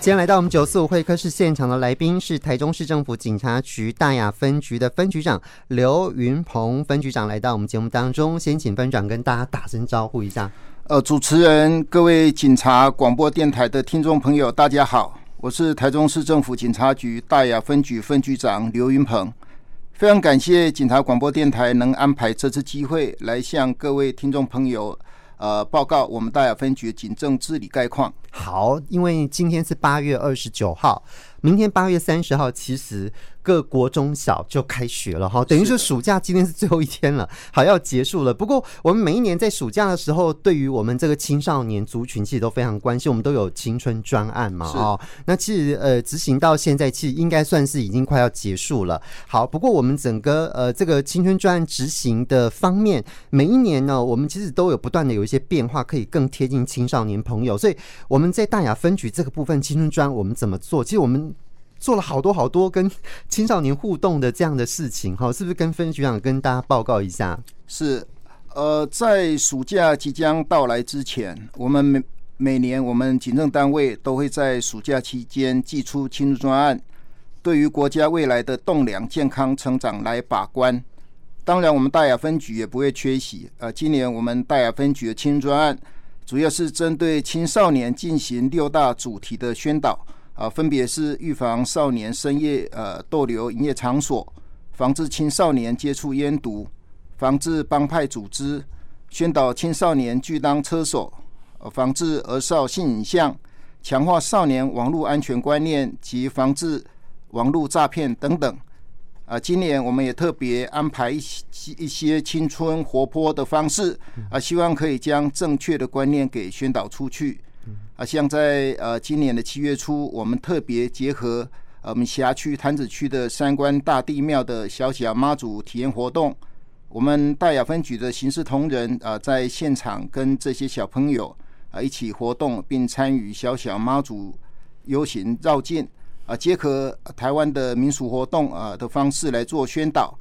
今天来到我们九四五会客室现场的来宾是台中市政府警察局大雅分局的分局长刘云鹏分局长，来到我们节目当中，先请分长跟大家打声招呼一下。呃，主持人、各位警察广播电台的听众朋友，大家好，我是台中市政府警察局大雅分局分局长刘云鹏，非常感谢警察广播电台能安排这次机会来向各位听众朋友。呃，报告我们大雅分局警政治理概况。好，因为今天是八月二十九号，明天八月三十号，其实。各国中小就开学了哈，等于说暑假今天是最后一天了，好要结束了。不过我们每一年在暑假的时候，对于我们这个青少年族群其实都非常关心，我们都有青春专案嘛哦。那其实呃执行到现在，其实应该算是已经快要结束了。好，不过我们整个呃这个青春专案执行的方面，每一年呢，我们其实都有不断的有一些变化，可以更贴近青少年朋友。所以我们在大雅分局这个部分青春专，我们怎么做？其实我们。做了好多好多跟青少年互动的这样的事情，哈，是不是跟分局长跟大家报告一下？是，呃，在暑假即将到来之前，我们每每年我们警政单位都会在暑假期间寄出青专案，对于国家未来的栋梁健康成长来把关。当然，我们大雅分局也不会缺席。呃，今年我们大雅分局的青专案主要是针对青少年进行六大主题的宣导。啊，分别是预防少年深夜呃逗留营业场所，防治青少年接触烟毒，防治帮派组织，宣导青少年拒当车手，防治儿少性影像，强化少年网络安全观念及防治网络诈骗等等。啊，今年我们也特别安排一些一些青春活泼的方式，啊，希望可以将正确的观念给宣导出去。啊，像在呃今年的七月初，我们特别结合呃我们辖区潭子区的三官大地庙的小小妈祖体验活动，我们大雅分局的刑事同仁啊在现场跟这些小朋友啊一起活动，并参与小小妈祖游行绕境啊，结合台湾的民俗活动啊的方式来做宣导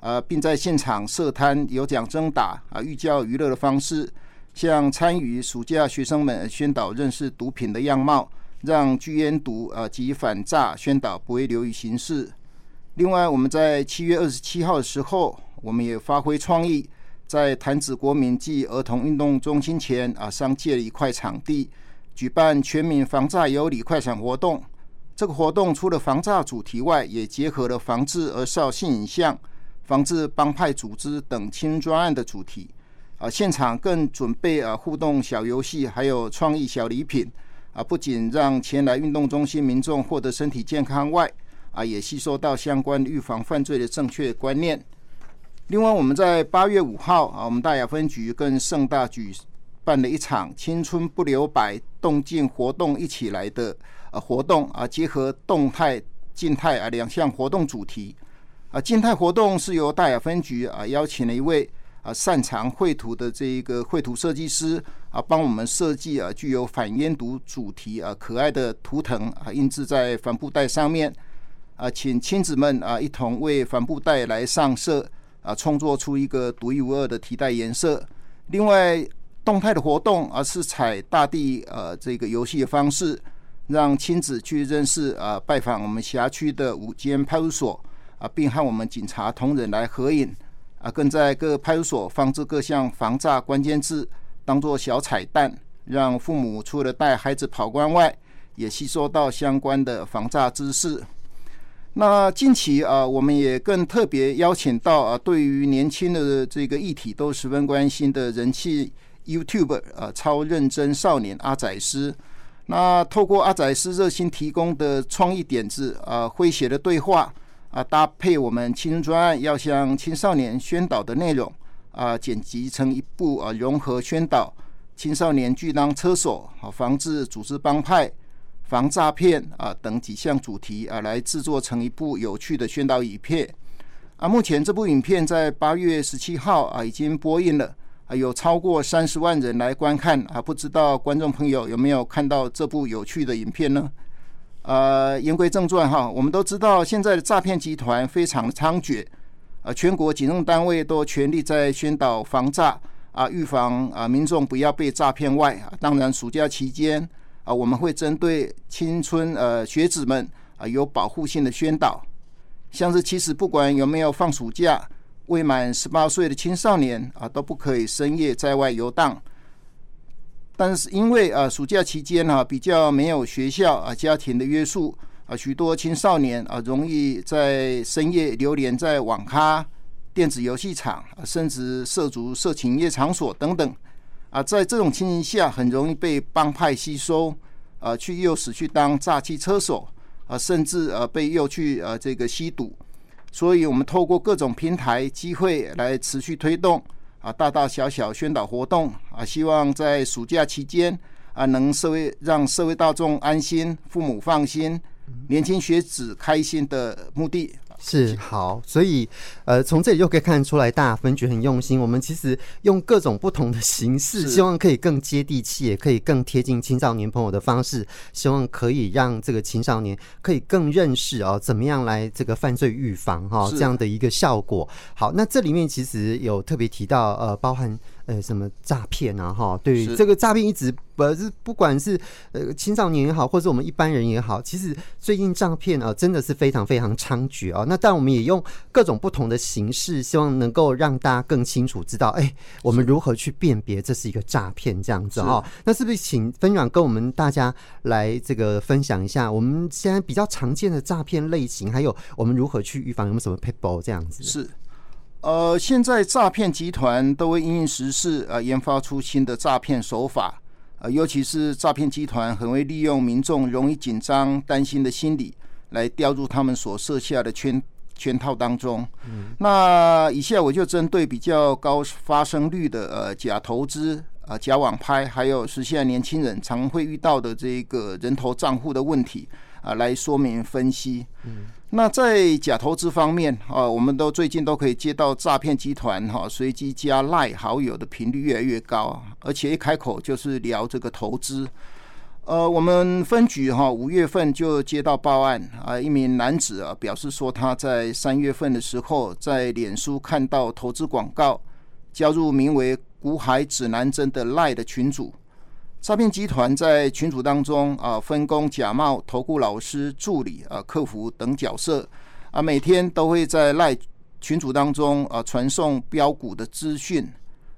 啊，并在现场设摊有奖征答啊，寓教于乐的方式。向参与暑假学生们宣导认识毒品的样貌，让拒烟毒啊及反诈宣导不会流于形式。另外，我们在七月二十七号的时候，我们也发挥创意，在潭子国民暨儿童运动中心前啊商借了一块场地，举办全民防诈有礼快闪活动。这个活动除了防诈主题外，也结合了防治儿少性影像、防治帮派组织等青专案的主题。啊，现场更准备啊互动小游戏，还有创意小礼品啊，不仅让前来运动中心民众获得身体健康外，啊，也吸收到相关预防犯罪的正确观念。另外，我们在八月五号啊，我们大雅分局跟盛大举办了一场“青春不留白”动静活动一起来的呃活动啊，结合动态、静态啊两项活动主题啊，静态活动是由大雅分局啊邀请了一位。啊，擅长绘图的这一个绘图设计师啊，帮我们设计啊，具有反烟毒主题啊，可爱的图腾啊，印制在帆布袋上面啊，请亲子们啊，一同为帆布袋来上色啊，创作出一个独一无二的提袋颜色。另外，动态的活动啊，是采大地呃这个游戏的方式，让亲子去认识啊，拜访我们辖区的五间派出所啊，并和我们警察同仁来合影。啊，更在各派出所放置各项防诈关键字，当做小彩蛋，让父母除了带孩子跑关外，也吸收到相关的防诈知识。那近期啊，我们也更特别邀请到啊，对于年轻的这个议题都十分关心的人气 YouTuber 啊，超认真少年阿宰师。那透过阿宰师热心提供的创意点子啊，诙谐的对话。啊，搭配我们青春专案要向青少年宣导的内容啊，剪辑成一部啊，融合宣导青少年拒当车手、啊，防治组织帮派、防诈骗啊等几项主题啊，来制作成一部有趣的宣导影片。啊，目前这部影片在八月十七号啊已经播映了，啊有超过三十万人来观看啊，不知道观众朋友有没有看到这部有趣的影片呢？呃，言归正传哈，我们都知道现在的诈骗集团非常的猖獗，呃，全国警政单位都全力在宣导防诈啊，预防啊民众不要被诈骗外啊。当然，暑假期间啊，我们会针对青春呃学子们啊有保护性的宣导，像是其实不管有没有放暑假，未满十八岁的青少年啊都不可以深夜在外游荡。但是因为啊暑假期间呢比较没有学校啊家庭的约束啊，许多青少年啊容易在深夜流连在网咖、电子游戏场，甚至涉足色情业场所等等。啊，在这种情形下，很容易被帮派吸收，啊，去诱使去当诈欺车手，啊，甚至啊被诱去啊这个吸毒。所以，我们透过各种平台机会来持续推动啊大大小小宣导活动啊，希望在暑假期间啊，能社会让社会大众安心，父母放心，年轻学子开心的目的。是好，所以呃，从这里就可以看出来，大分局很用心。我们其实用各种不同的形式，希望可以更接地气，也可以更贴近青少年朋友的方式，希望可以让这个青少年可以更认识哦，怎么样来这个犯罪预防哈、哦，这样的一个效果。好，那这里面其实有特别提到呃，包含。呃，什么诈骗啊？哈，对，这个诈骗一直不是，不管是呃青少年也好，或者我们一般人也好，其实最近诈骗啊，真的是非常非常猖獗啊。那但我们也用各种不同的形式，希望能够让大家更清楚知道，哎、欸，我们如何去辨别这是一个诈骗这样子哦。那是不是请分享跟我们大家来这个分享一下，我们现在比较常见的诈骗类型，还有我们如何去预防，有没有什么 p a p e 这样子？是。呃，现在诈骗集团都会因应时事呃研发出新的诈骗手法，呃，尤其是诈骗集团很会利用民众容易紧张、担心的心理，来掉入他们所设下的圈圈套当中。嗯，那以下我就针对比较高发生率的呃假投资、呃假网拍，还有是现在年轻人常会遇到的这个人头账户的问题啊，呃，来说明分析。嗯。那在假投资方面啊，我们都最近都可以接到诈骗集团哈随机加赖好友的频率越来越高，而且一开口就是聊这个投资。呃，我们分局哈五月份就接到报案啊，一名男子啊表示说他在三月份的时候在脸书看到投资广告，加入名为“股海指南针”的赖的群组。诈骗集团在群组当中啊，分工假冒投顾老师、助理啊、客服等角色啊，每天都会在赖群组当中啊传送标股的资讯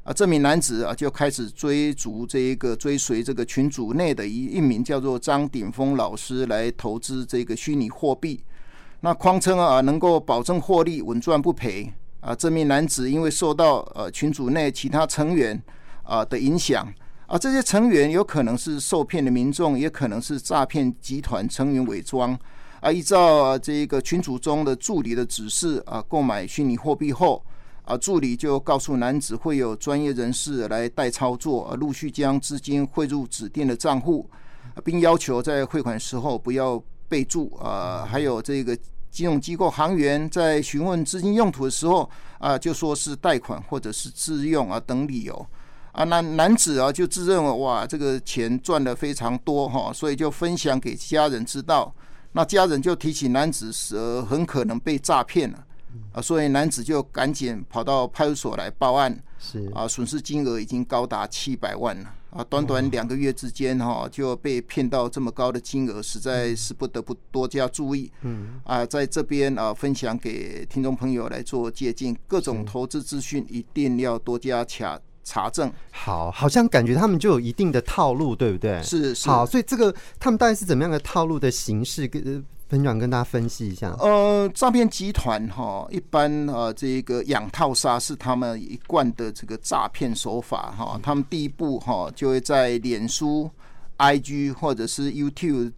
啊。这名男子啊就开始追逐这一个追随这个群组内的一一名叫做张鼎峰老师来投资这个虚拟货币，那谎称啊能够保证获利、稳赚不赔啊。这名男子因为受到呃群组内其他成员啊的影响。啊，这些成员有可能是受骗的民众，也可能是诈骗集团成员伪装。啊，依照这个群组中的助理的指示啊，购买虚拟货币后，啊，助理就告诉男子会有专业人士来代操作，啊，陆续将资金汇入指定的账户，并要求在汇款时候不要备注。啊，还有这个金融机构行员在询问资金用途的时候，啊，就说是贷款或者是自用啊等理由。啊，那男子啊就自认为哇，这个钱赚的非常多哈，所以就分享给家人知道。那家人就提醒男子呃，很可能被诈骗了啊，所以男子就赶紧跑到派出所来报案。是啊，损失金额已经高达七百万了啊！短短两个月之间哈，就被骗到这么高的金额，实在是不得不多加注意。嗯啊，在这边啊，分享给听众朋友来做借鉴，各种投资资讯一定要多加卡。查证好，好像感觉他们就有一定的套路，对不对？是是。好，所以这个他们大概是怎么样的套路的形式？跟分享跟大家分析一下。呃，诈骗集团哈，一般呃，这个养套杀是他们一贯的这个诈骗手法哈。他们第一步哈，就会在脸书、IG 或者是 YouTube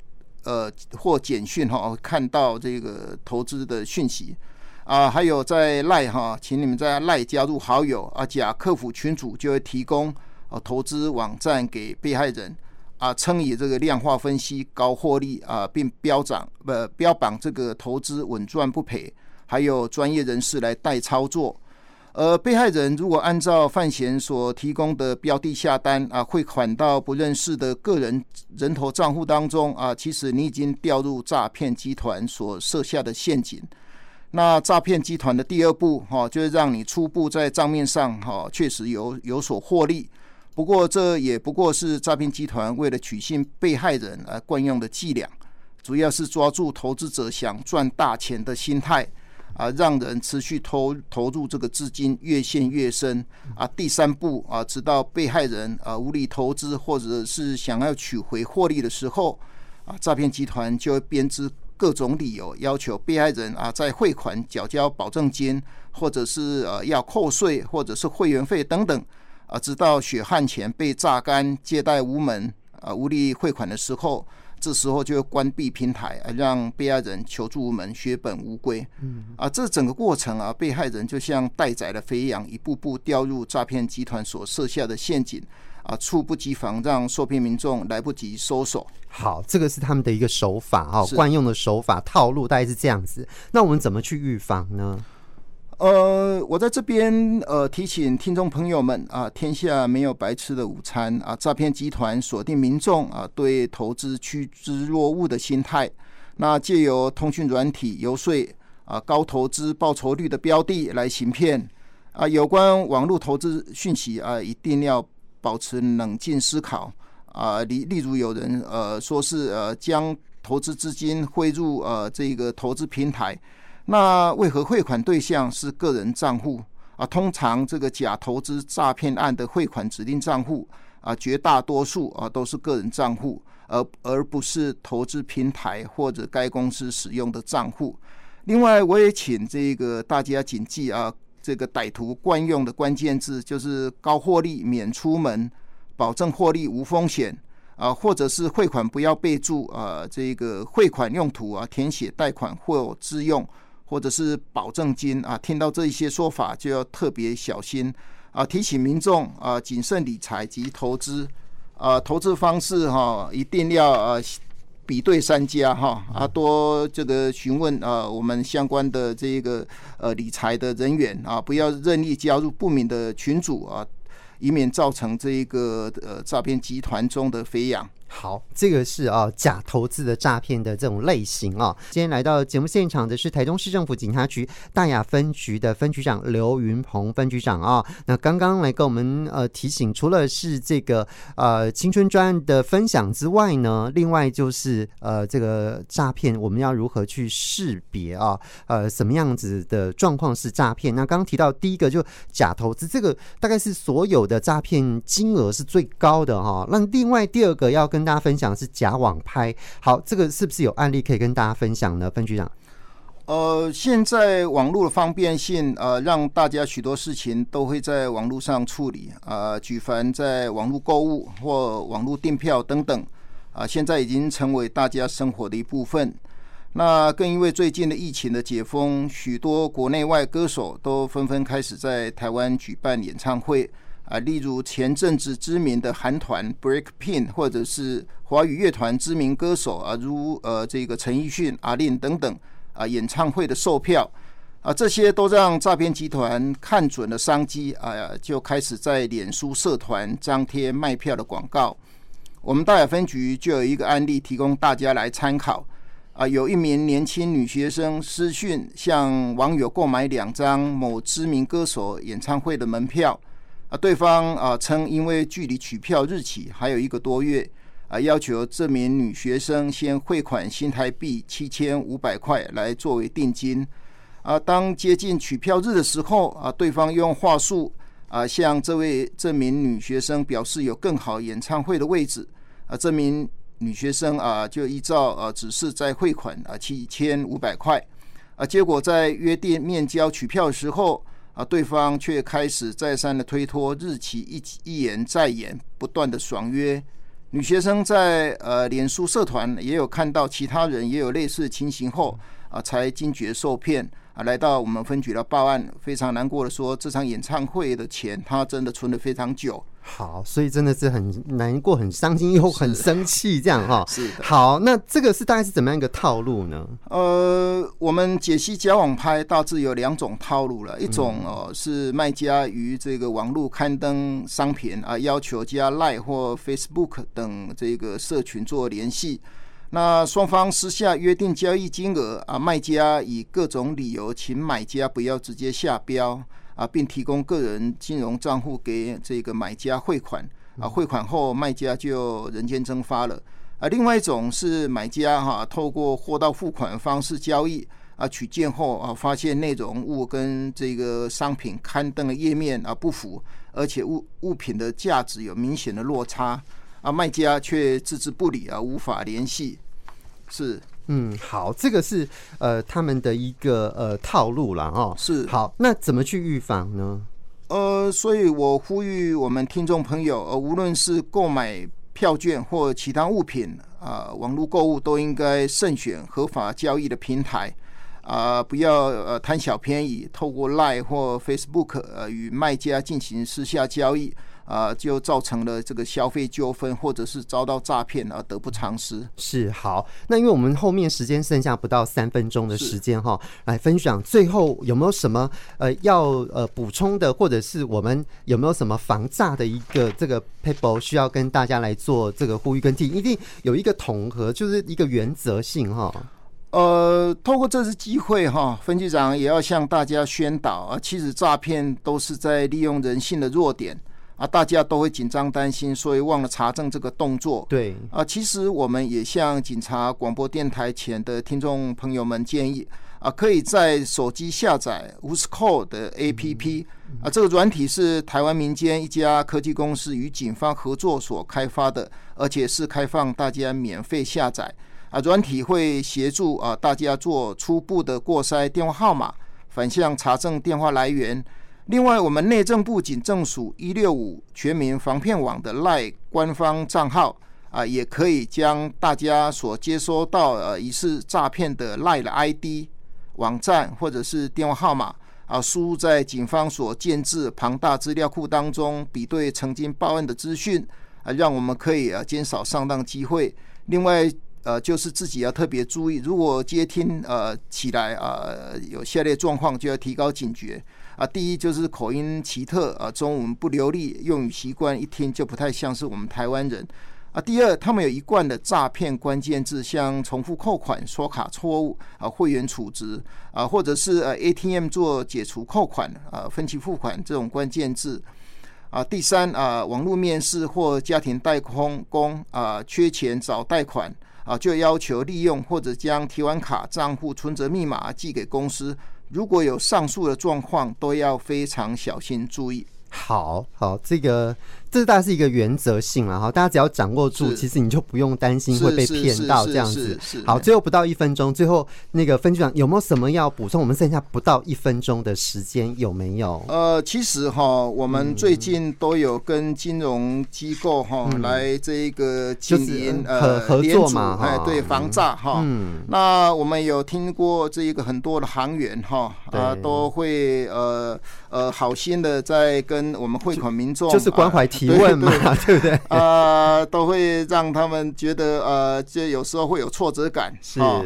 呃或简讯哈，看到这个投资的讯息。啊，还有在赖哈，请你们在赖加入好友啊，假客服群组就会提供啊投资网站给被害人啊，称以这个量化分析高获利啊，并标涨不标榜这个投资稳赚不赔，还有专业人士来代操作。而被害人如果按照范闲所提供的标的下单啊，汇款到不认识的个人人头账户当中啊，其实你已经掉入诈骗集团所设下的陷阱。那诈骗集团的第二步，哈，就是让你初步在账面上，哈，确实有有所获利，不过这也不过是诈骗集团为了取信被害人而惯用的伎俩，主要是抓住投资者想赚大钱的心态。啊，让人持续投投入这个资金越陷越深啊。第三步啊，直到被害人啊无力投资或者是想要取回获利的时候啊，诈骗集团就会编织各种理由，要求被害人啊在汇款缴交保证金，或者是呃要扣税，或者是会员费等等啊，直到血汗钱被榨干，借贷无门啊，无力汇款的时候。这时候就关闭平台，啊让被害人求助无门、血本无归。嗯啊，这整个过程啊，被害人就像待宰的肥羊，一步步掉入诈骗集团所设下的陷阱啊，猝不及防，让受骗民众来不及收手。好，这个是他们的一个手法哈，惯用的手法套路大概是这样子。那我们怎么去预防呢？呃，我在这边呃提醒听众朋友们啊，天下没有白吃的午餐啊！诈骗集团锁定民众啊对投资趋之若鹜的心态，那借由通讯软体游说啊高投资报酬率的标的来行骗啊。有关网络投资讯息啊，一定要保持冷静思考啊。例例如有人呃说是呃将投资资金汇入呃这个投资平台。那为何汇款对象是个人账户啊？通常这个假投资诈骗案的汇款指定账户啊，绝大多数啊都是个人账户，而而不是投资平台或者该公司使用的账户。另外，我也请这个大家谨记啊，这个歹徒惯用的关键字就是高获利免出门，保证获利无风险啊，或者是汇款不要备注啊，这个汇款用途啊，填写贷款或自用。或者是保证金啊，听到这一些说法就要特别小心啊！提醒民众啊，谨慎理财及投资啊，投资方式哈，一定要啊比对三家哈啊，多这个询问啊，我们相关的这个呃理财的人员啊，不要任意加入不明的群组啊，以免造成这一个呃诈骗集团中的飞扬。好，这个是啊假投资的诈骗的这种类型啊。今天来到节目现场的是台中市政府警察局大雅分局的分局长刘云鹏分局长啊。那刚刚来跟我们呃提醒，除了是这个呃青春专案的分享之外呢，另外就是呃这个诈骗我们要如何去识别啊？呃，什么样子的状况是诈骗？那刚刚提到第一个就假投资，这个大概是所有的诈骗金额是最高的哈、那另外第二个要跟跟大家分享的是假网拍，好，这个是不是有案例可以跟大家分享呢？分局长，呃，现在网络的方便性，呃，让大家许多事情都会在网络上处理，呃，举凡在网络购物或网络订票等等，啊、现在已经成为大家生活的一部分。那更因为最近的疫情的解封，许多国内外歌手都纷纷开始在台湾举办演唱会。啊，例如前阵子知名的韩团 Breakpin，或者是华语乐团知名歌手啊，如呃这个陈奕迅、阿令等等啊，演唱会的售票啊，这些都让诈骗集团看准了商机啊，就开始在脸书社团张贴卖票的广告。我们大雅分局就有一个案例提供大家来参考啊，有一名年轻女学生私讯向网友购买两张某知名歌手演唱会的门票。啊，对方啊称，因为距离取票日期还有一个多月，啊，要求这名女学生先汇款新台币七千五百块来作为定金。啊，当接近取票日的时候，啊，对方用话术啊向这位这名女学生表示有更好演唱会的位置。啊，这名女学生啊就依照啊指示再汇款啊七千五百块。啊，结果在约定面交取票的时候。啊，对方却开始再三的推脱日期一，一延再延，不断的爽约。女学生在呃脸书社团也有看到其他人也有类似的情形后，啊，才惊觉受骗。啊，来到我们分局来报案，非常难过的说，这场演唱会的钱他真的存了非常久。好，所以真的是很难过、很伤心又很生气，这样哈。是的。好，那这个是大概是怎么样一个套路呢？呃，我们解析交往拍大致有两种套路了，一种哦是卖家于这个网络刊登商品啊，要求加 Line 或 Facebook 等这个社群做联系。那双方私下约定交易金额啊，卖家以各种理由请买家不要直接下标啊，并提供个人金融账户给这个买家汇款。啊，汇款后卖家就人间蒸发了。啊。另外一种是买家哈，透过货到付款方式交易。啊，取件后啊，发现内容物跟这个商品刊登的页面啊不符，而且物物品的价值有明显的落差。啊，卖家却置之不理啊，无法联系。是，嗯，好，这个是呃他们的一个呃套路了哦。是，好，那怎么去预防呢？呃，所以我呼吁我们听众朋友，呃，无论是购买票券或其他物品啊，呃，网络购物都应该慎选合法交易的平台啊，呃，不要呃贪小便宜，透过 Line 或 Facebook 呃与卖家进行私下交易。啊，就造成了这个消费纠纷，或者是遭到诈骗而得不偿失。是好，那因为我们后面时间剩下不到三分钟的时间哈，来分享最后有没有什么呃要呃补充的，或者是我们有没有什么防诈的一个这个 paper 需要跟大家来做这个呼吁跟提，一定有一个统合，就是一个原则性哈。呃，透过这次机会哈，分局长也要向大家宣导啊，其实诈骗都是在利用人性的弱点。啊，大家都会紧张担心，所以忘了查证这个动作。对啊，其实我们也向警察广播电台前的听众朋友们建议啊，可以在手机下载 Whoscall 的 APP 啊，这个软体是台湾民间一家科技公司与警方合作所开发的，而且是开放大家免费下载啊。软体会协助啊大家做初步的过筛电话号码，反向查证电话来源。另外，我们内政部警政署一六五全民防骗网的 LINE 官方账号啊，也可以将大家所接收到呃疑似诈骗的 LINE 的 ID、网站或者是电话号码啊，输入在警方所建置庞大资料库当中，比对曾经报案的资讯啊，让我们可以啊减少上当机会。另外，呃，就是自己要特别注意，如果接听呃起来啊、呃、有下列状况，就要提高警觉。啊，第一就是口音奇特，啊，中文不流利，用语习惯一听就不太像是我们台湾人。啊，第二，他们有一贯的诈骗关键字，像重复扣款、刷卡错误、啊，会员储值，啊，或者是呃 ATM 做解除扣款、啊，分期付款这种关键字。啊，第三，啊，网络面试或家庭代工工，啊，缺钱找贷款，啊，就要求利用或者将提款卡账户存折密码寄给公司。如果有上述的状况，都要非常小心注意。好好，这个。这大概是一个原则性了哈，大家只要掌握住，其实你就不用担心会被骗到这样子。好，最后不到一分钟，最后那个分局长有没有什么要补充？我们剩下不到一分钟的时间，有没有？呃，其实哈，我们最近都有跟金融机构哈来这一个经营呃合作嘛，哎，对，防诈哈。嗯。那我们有听过这一个很多的行员哈啊，都会呃呃好心的在跟我们汇款民众就是关怀提。提问嘛，对 不对？啊、呃，都会让他们觉得呃，这有时候会有挫折感。是。哦、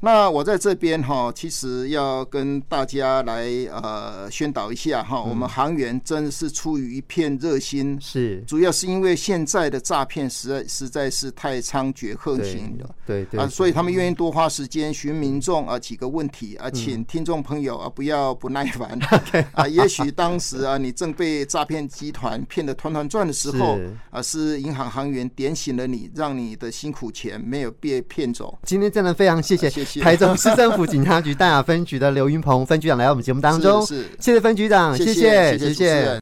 那我在这边哈，其实要跟大家来呃宣导一下哈，我们行员真的是出于一片热心，是。主要是因为现在的诈骗实在实在是太猖獗横行了，对对啊，所以他们愿意多花时间询民众啊几个问题啊，请听众朋友啊不要不耐烦 啊，也许当时啊你正被诈骗集团骗得团团转。的时候啊，是银行行员点醒了你，让你的辛苦钱没有被骗走。今天真的非常谢谢台中市政府警察局大雅分局的刘云鹏分局长来到我们节目当中，是，谢谢分局长。谢谢谢谢。